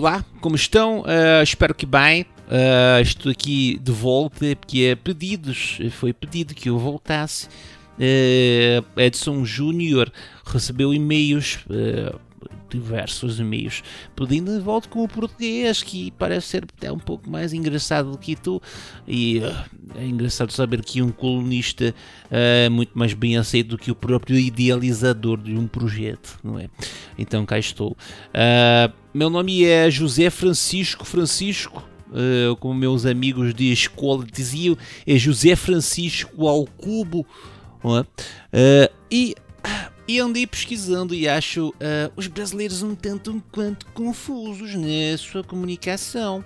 Olá, como estão? Uh, espero que bem. Uh, estou aqui de volta porque é pedidos, foi pedido que eu voltasse. Uh, Edson Júnior recebeu e-mails diversos e-mails pedindo de volta com o português, que parece ser até um pouco mais engraçado do que tu. E uh, é engraçado saber que um colunista é uh, muito mais bem aceito do que o próprio idealizador de um projeto, não é? Então cá estou. Uh, meu nome é José Francisco Francisco. Uh, como meus amigos de escola diziam, é José Francisco ao cubo. Uh, e e andei pesquisando e acho uh, os brasileiros um tanto quanto confusos na sua comunicação.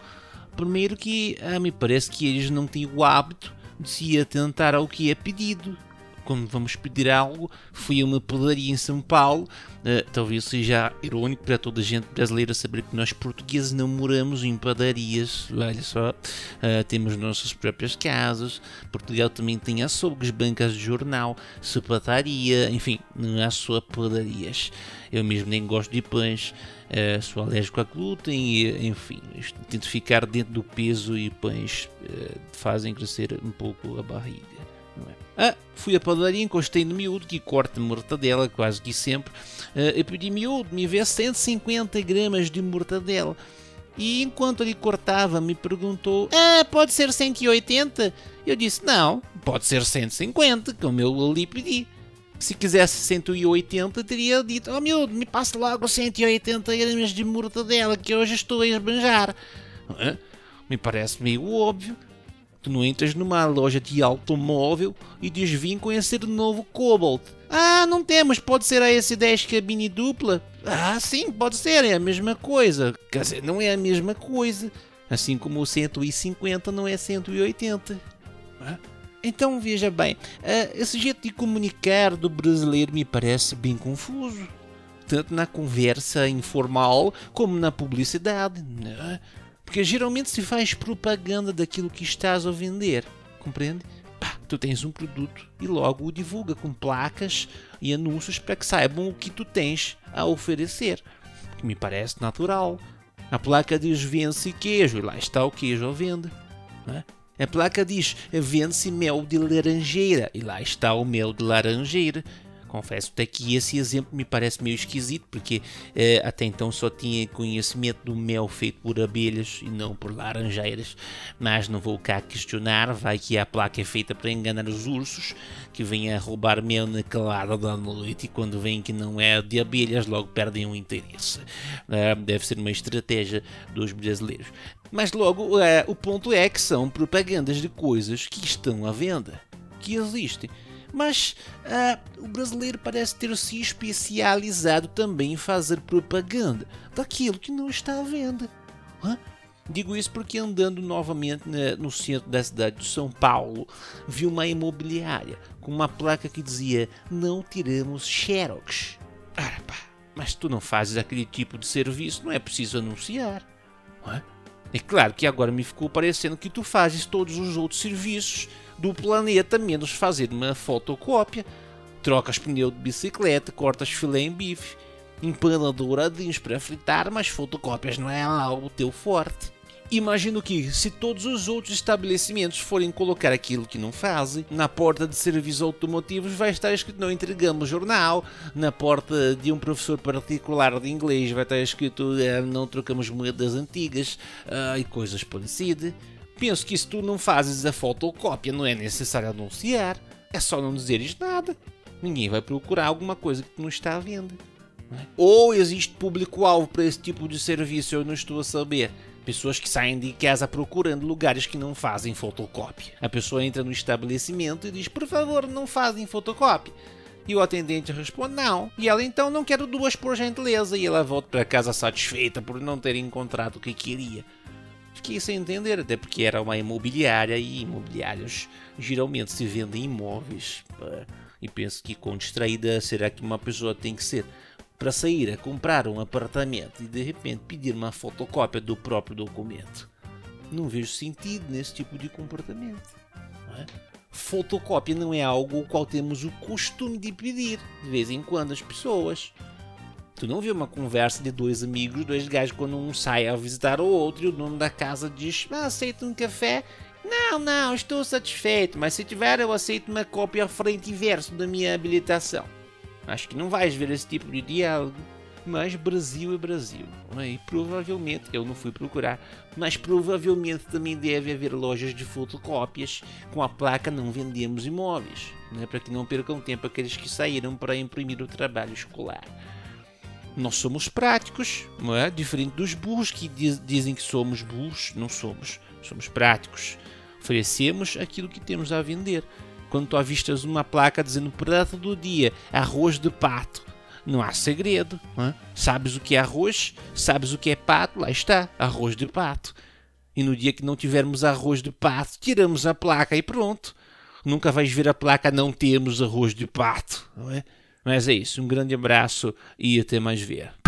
Primeiro que uh, me parece que eles não têm o hábito de se atentar ao que é pedido quando vamos pedir algo, fui a uma padaria em São Paulo. Uh, talvez seja irónico para toda a gente brasileira saber que nós portugueses não moramos em padarias. Olha só, uh, temos nossas próprias casas. Portugal também tem açougues, bancas de jornal, sapataria, enfim, não há só padarias. Eu mesmo nem gosto de pães, uh, sou alérgico a glúten e, enfim, tento ficar dentro do peso e pães fazem crescer um pouco a barriga. É? Ah, fui à padaria, encostei no miúdo que corta mortadela, quase que sempre. Ah, eu pedi miúdo, me vê 150 gramas de mortadela. E enquanto ele cortava, me perguntou: Ah, pode ser 180? Eu disse: Não, pode ser 150, como eu ali pedi. Se quisesse 180, teria dito: Oh miúdo, me passe logo 180 gramas de mortadela, que hoje estou a esbanjar. Ah, me parece meio óbvio. Tu não entras numa loja de automóvel e diz vim conhecer o novo Cobalt. Ah, não temos, pode ser a S10 cabine dupla? Ah, sim, pode ser, é a mesma coisa. Quer dizer, não é a mesma coisa. Assim como o 150 não é 180. Ah? Então veja bem, ah, esse jeito de comunicar do brasileiro me parece bem confuso. Tanto na conversa informal como na publicidade. Né? Porque geralmente se faz propaganda daquilo que estás a vender, compreende? Pá, tu tens um produto e logo o divulga com placas e anúncios para que saibam o que tu tens a oferecer. Que me parece natural. A placa diz vende-se queijo e lá está o queijo à venda. É? A placa diz vende-se mel de laranjeira e lá está o mel de laranjeira. Confesso até que esse exemplo me parece meio esquisito, porque eh, até então só tinha conhecimento do mel feito por abelhas e não por laranjeiras. Mas não vou cá questionar, vai que a placa é feita para enganar os ursos, que vêm a roubar mel na calada da noite e quando veem que não é de abelhas, logo perdem o interesse. Uh, deve ser uma estratégia dos brasileiros. Mas logo, uh, o ponto é que são propagandas de coisas que estão à venda, que existem. Mas uh, o brasileiro parece ter se especializado também em fazer propaganda daquilo que não está à venda. Digo isso porque andando novamente na, no centro da cidade de São Paulo, vi uma imobiliária com uma placa que dizia não tiramos xerox. Pá, mas tu não fazes aquele tipo de serviço, não é preciso anunciar. É claro que agora me ficou parecendo que tu fazes todos os outros serviços do planeta, menos fazer uma fotocópia. Trocas pneu de bicicleta, cortas filé em bife, empana douradinhos para fritar, mas fotocópias não é lá o teu forte. Imagino que, se todos os outros estabelecimentos forem colocar aquilo que não fazem, na porta de serviços automotivos vai estar escrito não entregamos jornal, na porta de um professor particular de inglês vai estar escrito eh, não trocamos moedas antigas uh, e coisas parecidas. Penso que se tu não fazes a fotocópia não é necessário anunciar, é só não dizeres nada. Ninguém vai procurar alguma coisa que não está à venda. É? Ou existe público-alvo para esse tipo de serviço, eu não estou a saber. Pessoas que saem de casa procurando lugares que não fazem fotocópia. A pessoa entra no estabelecimento e diz: Por favor, não fazem fotocópia. E o atendente responde: Não. E ela então não quero duas por gentileza. E ela volta para casa satisfeita por não ter encontrado o que queria. Fiquei sem entender, até porque era uma imobiliária e imobiliários geralmente se vendem imóveis. E penso que com distraída será que uma pessoa tem que ser para sair a comprar um apartamento e de repente pedir uma fotocópia do próprio documento. Não vejo sentido nesse tipo de comportamento. Não é? Fotocópia não é algo o qual temos o costume de pedir de vez em quando às pessoas. Tu não vê uma conversa de dois amigos, dois gajos, quando um sai a visitar o outro e o dono da casa diz: ah, um café? Não, não, estou satisfeito, mas se tiver eu aceito uma cópia frente e verso da minha habilitação. Acho que não vais ver esse tipo de diálogo. Mas Brasil é Brasil. É? E provavelmente, eu não fui procurar, mas provavelmente também deve haver lojas de fotocópias com a placa não vendemos imóveis. Né? Para que não percam tempo aqueles que saíram para imprimir o trabalho escolar. Nós somos práticos, é? Diferente dos burros que diz, dizem que somos burros, não somos. Somos práticos. Oferecemos aquilo que temos a vender. Quando tu avistas uma placa dizendo prato do dia, arroz de pato, não há segredo. É? Sabes o que é arroz, sabes o que é pato, lá está, arroz de pato. E no dia que não tivermos arroz de pato, tiramos a placa e pronto. Nunca vais ver a placa não temos arroz de pato, não é? Mas é isso, um grande abraço e até mais ver.